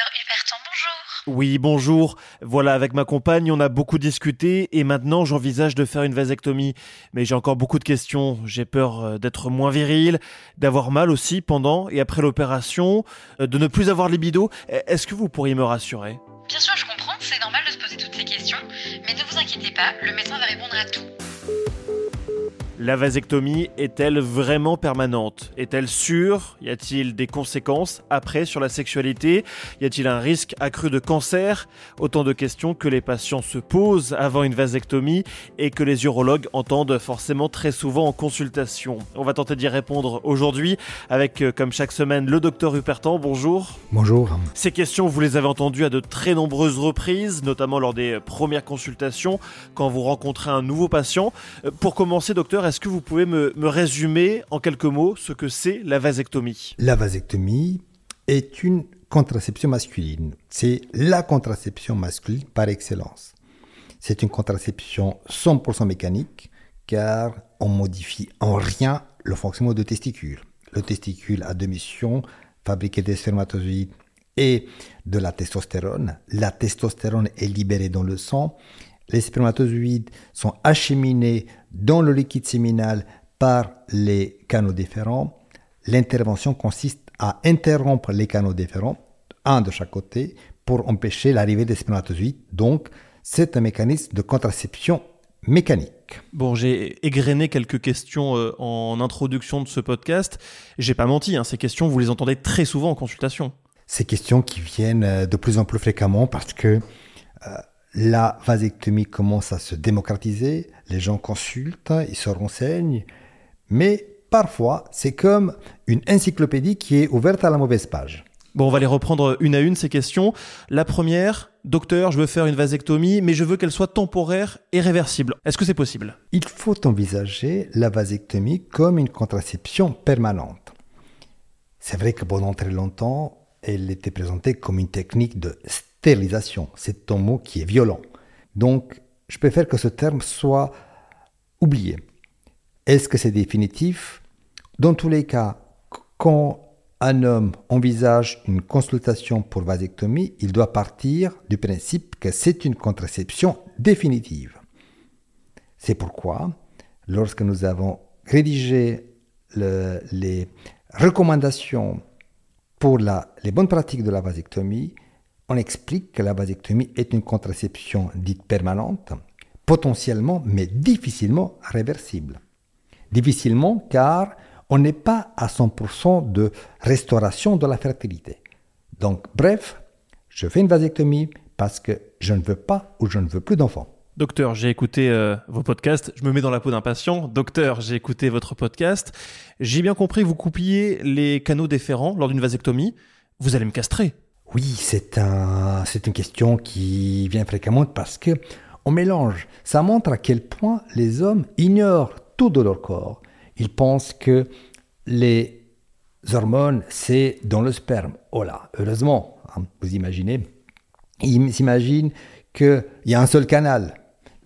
Docteur Huberton, bonjour. Oui, bonjour. Voilà, avec ma compagne, on a beaucoup discuté et maintenant j'envisage de faire une vasectomie. Mais j'ai encore beaucoup de questions. J'ai peur euh, d'être moins viril, d'avoir mal aussi pendant et après l'opération, euh, de ne plus avoir libido. E, est-ce que vous pourriez me rassurer? Bien sûr, je comprends, c'est normal de se poser toutes ces questions, mais ne vous inquiétez pas, le médecin va répondre à tout. La vasectomie est-elle vraiment permanente? Est-elle sûre? Y a-t-il des conséquences après sur la sexualité? Y a-t-il un risque accru de cancer? Autant de questions que les patients se posent avant une vasectomie et que les urologues entendent forcément très souvent en consultation. On va tenter d'y répondre aujourd'hui avec, euh, comme chaque semaine, le docteur Hupertan. Bonjour. Bonjour. Ces questions, vous les avez entendues à de très nombreuses reprises, notamment lors des premières consultations, quand vous rencontrez un nouveau patient. Euh, Pour commencer, docteur, est-ce que vous pouvez me, me résumer en quelques mots ce que c'est la vasectomie? La vasectomie est une contraception masculine. C'est la contraception masculine par excellence. C'est une contraception 100% mécanique car on modifie en rien le fonctionnement du testicule. Le testicule a deux missions, fabriquer des spermatozoïdes et de la testostérone. La testostérone est libérée dans le sang. Les spermatozoïdes sont acheminés dans le liquide séminal par les canaux déférents. L'intervention consiste à interrompre les canaux déférents, un de chaque côté, pour empêcher l'arrivée des spermatozoïdes. Donc, c'est un mécanisme de contraception mécanique. Bon, j'ai égrené quelques questions euh, en introduction de ce podcast. J'ai pas menti, hein, ces questions, vous les entendez très souvent en consultation. Ces questions qui viennent euh, de plus en plus fréquemment parce que euh, la vasectomie commence à se démocratiser, les gens consultent, ils se renseignent, mais parfois c'est comme une encyclopédie qui est ouverte à la mauvaise page. Bon, on va les reprendre une à une, ces questions. La première, docteur, je veux faire une vasectomie, mais je veux qu'elle soit temporaire et réversible. Est-ce que c'est possible? Il faut envisager la vasectomie comme une contraception permanente. C'est vrai que pendant très longtemps, elle était présentée comme une technique de C'est un mot qui est violent. Donc, je préfère que ce terme soit oublié. Est-ce que c'est définitif? Dans tous les cas, quand un homme envisage une consultation pour vasectomie, il doit partir du principe que c'est une contraception définitive. C'est pourquoi, lorsque nous avons rédigé le, les recommandations pour les bonnes pratiques de la vasectomie, on explique que la vasectomie est une contraception dite permanente, potentiellement mais difficilement réversible. Difficilement car on n'est pas à 100% de restauration de la fertilité. Donc bref, je fais une vasectomie parce que je ne veux pas ou je ne veux plus d'enfants. Docteur, j'ai écouté euh, vos podcasts, je me mets dans la peau d'un patient. Docteur, j'ai écouté votre podcast. J'ai bien compris, vous coupiez les canaux déférents lors d'une vasectomie. Vous allez me castrer. Oui, c'est un, une question qui vient fréquemment parce que on mélange. Ça montre à quel point les hommes ignorent tout de leur corps. Ils pensent que les hormones, c'est dans le sperme. Oh là, heureusement, hein, vous imaginez. Ils s'imaginent qu'il y a un seul canal,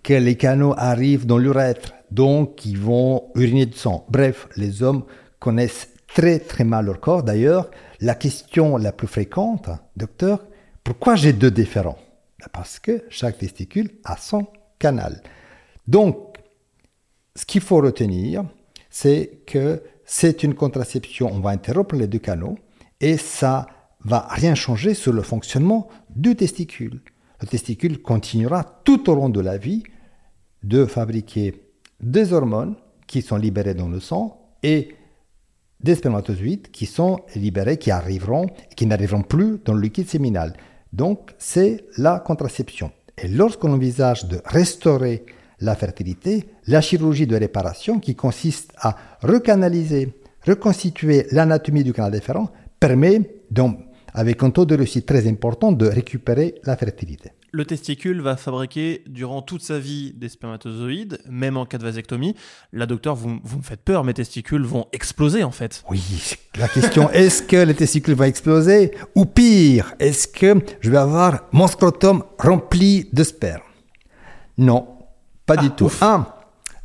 que les canaux arrivent dans l'urètre, donc ils vont uriner du sang. Bref, les hommes connaissent très très mal leur corps. D'ailleurs, la question la plus fréquente, docteur, pourquoi j'ai deux différents Parce que chaque testicule a son canal. Donc, ce qu'il faut retenir, c'est que c'est une contraception, on va interrompre les deux canaux et ça va rien changer sur le fonctionnement du testicule. Le testicule continuera tout au long de la vie de fabriquer des hormones qui sont libérées dans le sang et des spermatozoïdes qui sont libérés, qui arriveront, qui n'arriveront plus dans le liquide séminal. Donc, c'est la contraception. Et lorsqu'on envisage de restaurer la fertilité, la chirurgie de réparation qui consiste à recanaliser, reconstituer l'anatomie du canal déférent permet donc, avec un taux de réussite très important, de récupérer la fertilité. Le testicule va fabriquer durant toute sa vie des spermatozoïdes, même en cas de vasectomie. Là, docteur, vous, vous me faites peur, mes testicules vont exploser en fait. Oui, la question est-ce que les testicules vont exploser? Ou pire, est-ce que je vais avoir mon scrotum rempli de sperme? Non, pas du tout. Un,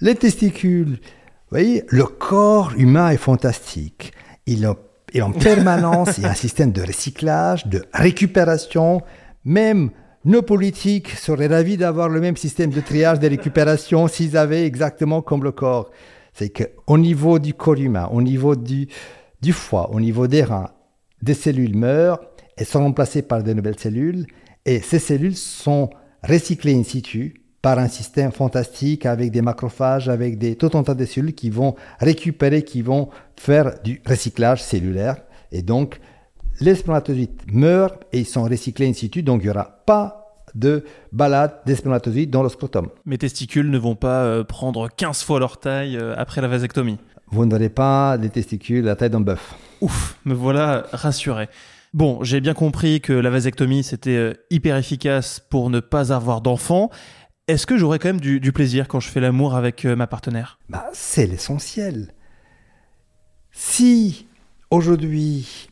les testicules. Vous voyez, le corps humain est fantastique. Il, Et en permanence, il y a un système de recyclage, de récupération. Même nos politiques seraient ravis d'avoir le même système de triage, de récupération s'ils avaient exactement comme le corps. C'est qu'au niveau du corps humain, au niveau du, du foie, au niveau des reins, des cellules meurent et sont remplacées par de nouvelles cellules. Et ces cellules sont recyclées in situ par un système fantastique avec des macrophages, avec des, tout un tas de cellules qui vont récupérer, qui vont faire du recyclage cellulaire. Et donc, les spermatozoïdes meurent et ils sont recyclés in situ, donc il n'y aura pas de balade des spermatozoïdes dans le scrotum. Mes testicules ne vont pas euh, prendre 15 fois leur taille euh, après la vasectomie. Vous n'aurez pas des testicules à la taille d'un bœuf. Ouf, me voilà rassuré. Bon, j'ai bien compris que la vasectomie, c'était euh, hyper efficace pour ne pas avoir d'enfants. Est-ce que j'aurais quand même du, du, plaisir quand je fais l'amour avec ma partenaire? Bah, C'est l'essentiel. Si aujourd'hui,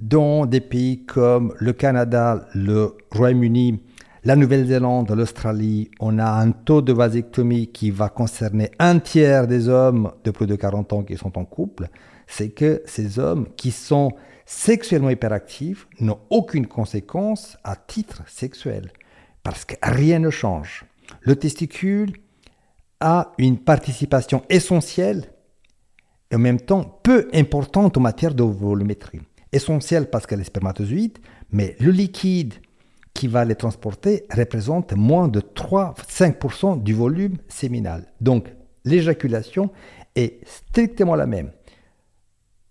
dans des pays comme le Canada, le Royaume-Uni, la Nouvelle-Zélande, l'Australie, on a un taux de vasectomie qui va concerner un tiers des hommes de plus de 40 ans qui sont en couple. C'est que ces hommes qui sont sexuellement hyperactifs n'ont aucune conséquence à titre sexuel. Parce que rien ne change. Le testicule a une participation essentielle et en même temps peu importante en matière de volumétrie. Essentielle parce qu'elle est spermatozoïde, mais le liquide qui va les transporter représente moins de 3-5% du volume séminal. Donc l'éjaculation est strictement la même.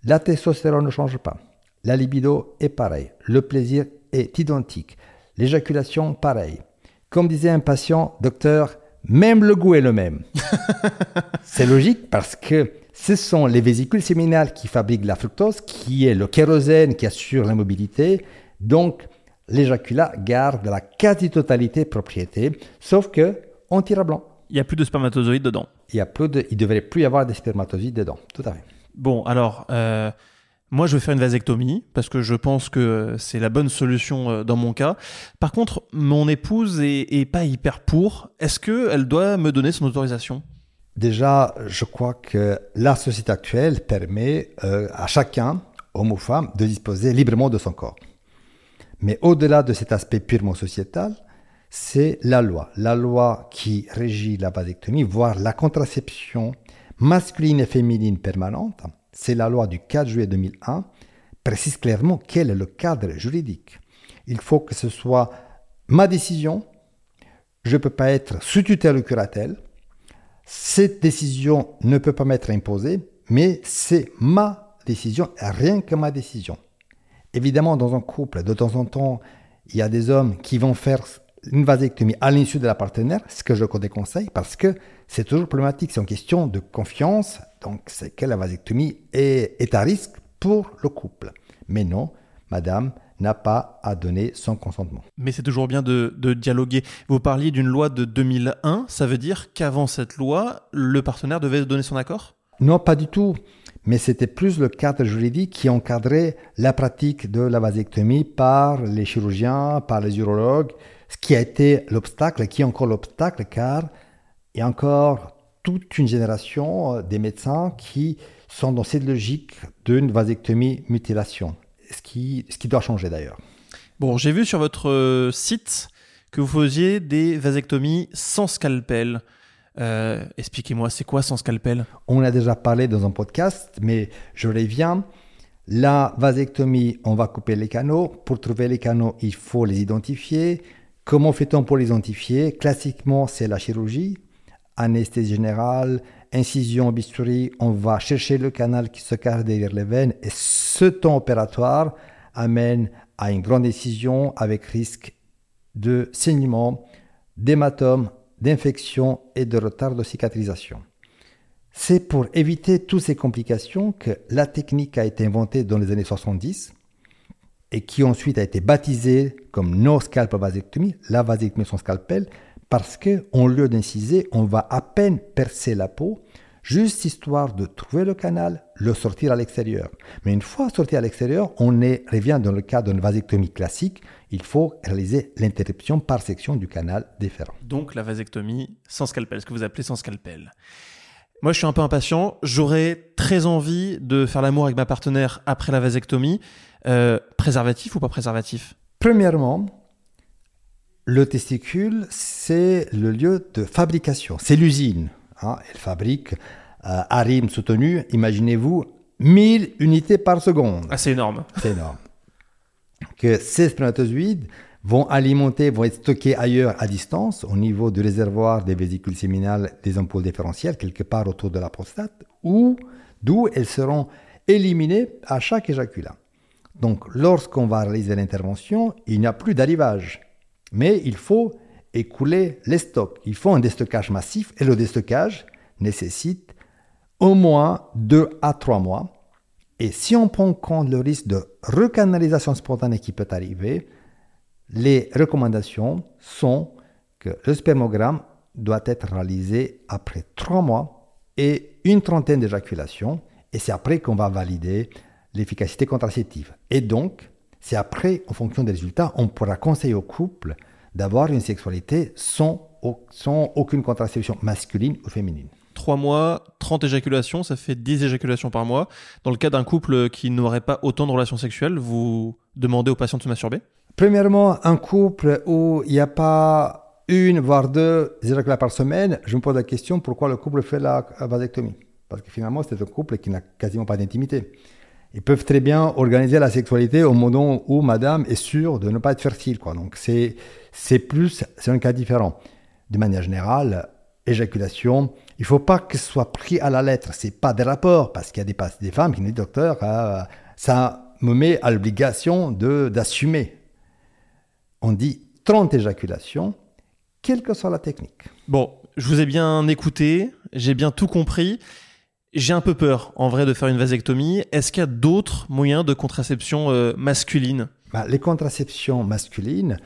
La testostérone ne change pas. La libido est pareil. Le plaisir est identique. L'éjaculation, pareil. Comme disait un patient, docteur, même le goût est le même. C'est logique parce que ce sont les vésicules séminales qui fabriquent la fructose, qui est le kérosène qui assure la mobilité. Donc, l'éjaculat garde la quasi-totalité propriété, sauf que on tire à blanc. Il n'y a plus de spermatozoïdes dedans. Il y a plus de, il devrait plus y avoir de spermatozoïdes dedans, tout à fait. Bon, alors, euh, moi, je vais faire une vasectomie parce que je pense que c'est la bonne solution euh, dans mon cas. Par contre, mon épouse est, pas hyper pour. Est-ce que elle doit me donner son autorisation? Déjà, je crois que la société actuelle permet euh, à chacun, homme ou femme, de disposer librement de son corps. Mais au-delà de cet aspect purement sociétal, c'est la loi. La loi qui régit la vasectomie, voire la contraception masculine et féminine permanente, c'est la loi du 4 juillet 2001, précise clairement quel est le cadre juridique. Il faut que ce soit ma décision, je ne peux pas être sous tutelle ou curatelle, cette décision ne peut pas m'être imposée, mais c'est ma décision, rien que ma décision. Évidemment, dans un couple, de temps en temps, il y a des hommes qui vont faire une vasectomie à l'insu de la partenaire, ce que je déconseille, parce que c'est toujours problématique. C'est une question de confiance. Donc, c'est que la vasectomie est, est à risque pour le couple. Mais non, madame n'a pas à donner son consentement. Mais c'est toujours bien de, de, dialoguer. Vous parliez d'une loi de 2001, ça veut dire qu'avant cette loi, le partenaire devait donner son accord? Non, pas du tout mais c'était plus le cadre juridique qui encadrait la pratique de la vasectomie par les chirurgiens, par les urologues, ce qui a été l'obstacle, qui est encore l'obstacle, car il y a encore toute une génération euh, des médecins qui sont dans cette logique d'une vasectomie mutilation, ce qui, ce qui doit changer d'ailleurs. Bon, j'ai vu sur votre euh, site que vous faisiez des vasectomies sans scalpel. Euh, expliquez-moi, c'est quoi sans scalpel? On a déjà parlé dans un podcast, mais je reviens. La vasectomie, on va couper les canaux. Pour trouver les canaux, il faut les identifier. Comment fait-on pour les identifier? Classiquement, c'est la chirurgie, anesthésie générale, incision, bistouri. On va chercher le canal qui se cache derrière les veines et ce temps opératoire amène à une grande incision avec risque de saignement, d'hématome, d'infection et de retard de cicatrisation. C'est pour éviter toutes ces complications que la technique a été inventée dans les années 70 et qui ensuite a été baptisée comme no scalp vasectomie, la vasectomie sans scalpel, parce que au lieu d'inciser, on va à peine percer la peau, juste histoire de trouver le canal, le sortir à l'extérieur. Mais une fois sorti à l'extérieur, on est, revient dans le cas d'une vasectomie classique, il faut réaliser l'interruption par section du canal déférent. Donc la vasectomie sans scalpel, ce que vous appelez sans scalpel. Moi, je suis un peu impatient. J'aurais très envie de faire l'amour avec ma partenaire après la vasectomie. Euh, préservatif ou pas préservatif? Premièrement, le testicule, c'est le lieu de fabrication, c'est l'usine. Hein. Elle fabrique euh, à rythme soutenu, imaginez-vous, 1000 unités par seconde. Ah, c'est énorme. C'est énorme. Que ces spermatozoïdes vont alimenter, vont être stockés ailleurs à distance, au niveau du réservoir des vésicules séminales des ampoules différentielles, quelque part autour de la prostate, ou d'où elles seront éliminées à chaque éjaculat. Donc, lorsqu'on va réaliser l'intervention, il n'y a plus d'arrivage. Mais il faut écouler les stocks. Il faut un déstockage massif et le déstockage nécessite au moins 2 à 3 mois. Et si on prend en compte le risque de recanalisation spontanée qui peut arriver, les recommandations sont que le spermogramme doit être réalisé après 3 mois et une trentaine d'éjaculations. Et c'est après qu'on va valider l'efficacité contraceptive. Et donc, c'est après, en fonction des résultats, on pourra conseiller au couple d'avoir une sexualité sans, sans aucune contraception masculine ou féminine. 3 mois, 30 éjaculations, ça fait 10 éjaculations par mois. Dans le cas d'un couple qui n'aurait pas autant de relations sexuelles, vous demandez aux patients de se masturber? Premièrement, un couple où il n'y a pas une, voire deux éjaculations par semaine, je me pose la question pourquoi le couple fait la vasectomie? Parce que finalement, c'est un couple qui n'a quasiment pas d'intimité. Ils peuvent très bien organiser la sexualité au moment où madame est sûre de ne pas être fertile. Donc c'est, c'est plus, c'est un cas différent. De manière générale, éjaculation, il faut pas que ce soit pris à la lettre. C'est pas des rapports, parce qu'il y a des, des femmes qui disent, docteur, euh, ça me met à l'obligation de, d'assumer. On dit 30 éjaculations, quelle que soit la technique. Bon, je vous ai bien écouté, j'ai bien tout compris. J'ai un peu peur, en vrai, de faire une vasectomie. Est-ce qu'il y a d'autres moyens de contraception euh, masculine? Bah, Les contraceptions masculines,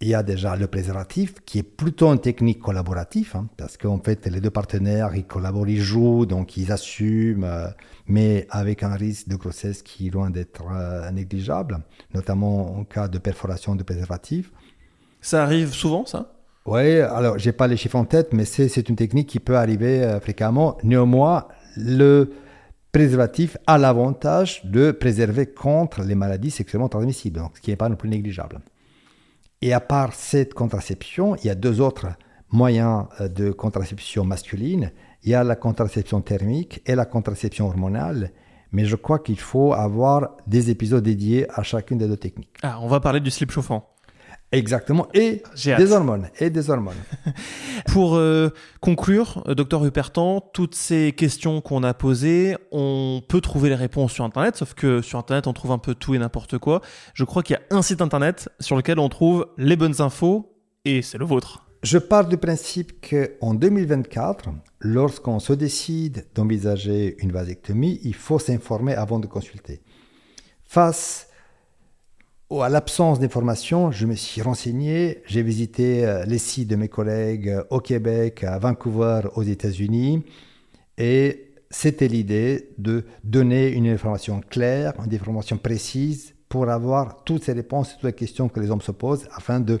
il y a déjà le préservatif, qui est plutôt une technique collaborative, hein, parce qu'en fait, les deux partenaires, ils collaborent, ils jouent, donc ils assument, euh, mais avec un risque de grossesse qui est loin d'être euh, négligeable, notamment en cas de perforation de préservatif. Ça arrive souvent, ça? Oui, alors j'ai pas les chiffres en tête, mais c'est une technique qui peut arriver euh, fréquemment. Néanmoins, le préservatif a l'avantage de préserver contre les maladies sexuellement transmissibles, donc ce qui n'est pas non plus négligeable. Et à part cette contraception, il y a deux autres moyens euh, de contraception masculine. Il y a la contraception thermique et la contraception hormonale. Mais je crois qu'il faut avoir des épisodes dédiés à chacune des deux techniques. Ah, on va parler du slip chauffant. Exactement, et des hormones, et des hormones. Pour euh, conclure, euh, docteur Hupertan, toutes ces questions qu'on a posées, on peut trouver les réponses sur Internet, sauf que sur Internet, on trouve un peu tout et n'importe quoi. Je crois qu'il y a un site Internet sur lequel on trouve les bonnes infos, et c'est le vôtre. Je pars du principe qu'en 2024, lorsqu'on se décide d'envisager une vasectomie, il faut s'informer avant de consulter. Face à l'absence d'informations, je me suis renseigné, j'ai visité euh, les sites de mes collègues euh, au Québec, à Vancouver, aux États-Unis, et c'était l'idée de donner une information claire, une information précise pour avoir toutes ces réponses, toutes les questions que les hommes se posent, afin de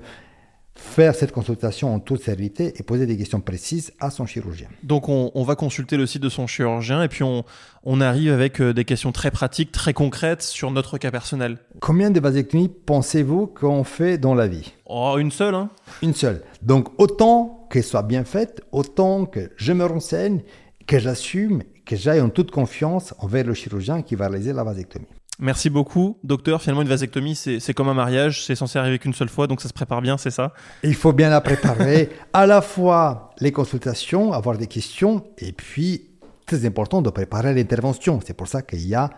faire cette consultation en toute sérénité et poser des questions précises à son chirurgien. Donc on, va consulter le site de son chirurgien et puis on, on arrive avec euh, des questions très pratiques, très concrètes sur notre cas personnel. Combien de vasectomies pensez-vous qu'on fait dans la vie? Oh, une seule, hein Une seule. Donc autant qu'elle soit bien faite, autant que je me renseigne, que j'assume, que j'aille en toute confiance envers le chirurgien qui va réaliser la vasectomie. Merci beaucoup, docteur. Finalement, une vasectomie, c'est comme un mariage, c'est censé arriver qu'une seule fois, donc ça se prépare bien, c'est ça? Il faut bien la préparer, à la fois les consultations, avoir des questions, et puis, très important, de préparer l'intervention. C'est pour ça qu'il y a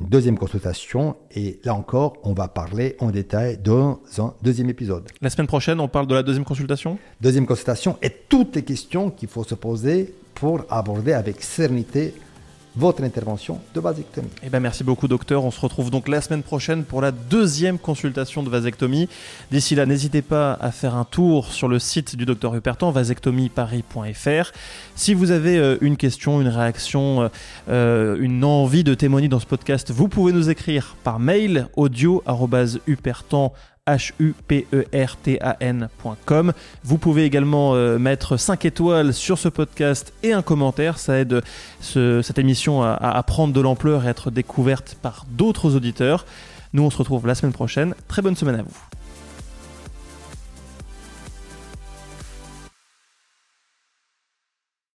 une deuxième consultation, et là encore, on va parler en détail dans un deuxième épisode. La semaine prochaine, on parle de la deuxième consultation? Deuxième consultation, et toutes les questions qu'il faut se poser pour aborder avec sérénité votre intervention de vasectomie. Eh ben merci beaucoup docteur, on se retrouve donc la semaine prochaine pour la deuxième consultation de vasectomie. D'ici là, n'hésitez pas à faire un tour sur le site du docteur Hupertan, vasectomieparis.fr. Si vous avez euh, une question, une réaction, euh, une envie de témoigner dans ce podcast, vous pouvez nous écrire par mail audio H-U-P-E-R-T-A-N.com. Vous pouvez également euh, mettre 5 étoiles sur ce podcast et un commentaire. Ça aide ce- cette émission à, à prendre de l'ampleur et à être découverte par d'autres auditeurs. Nous, on se retrouve la semaine prochaine. Très bonne semaine à vous.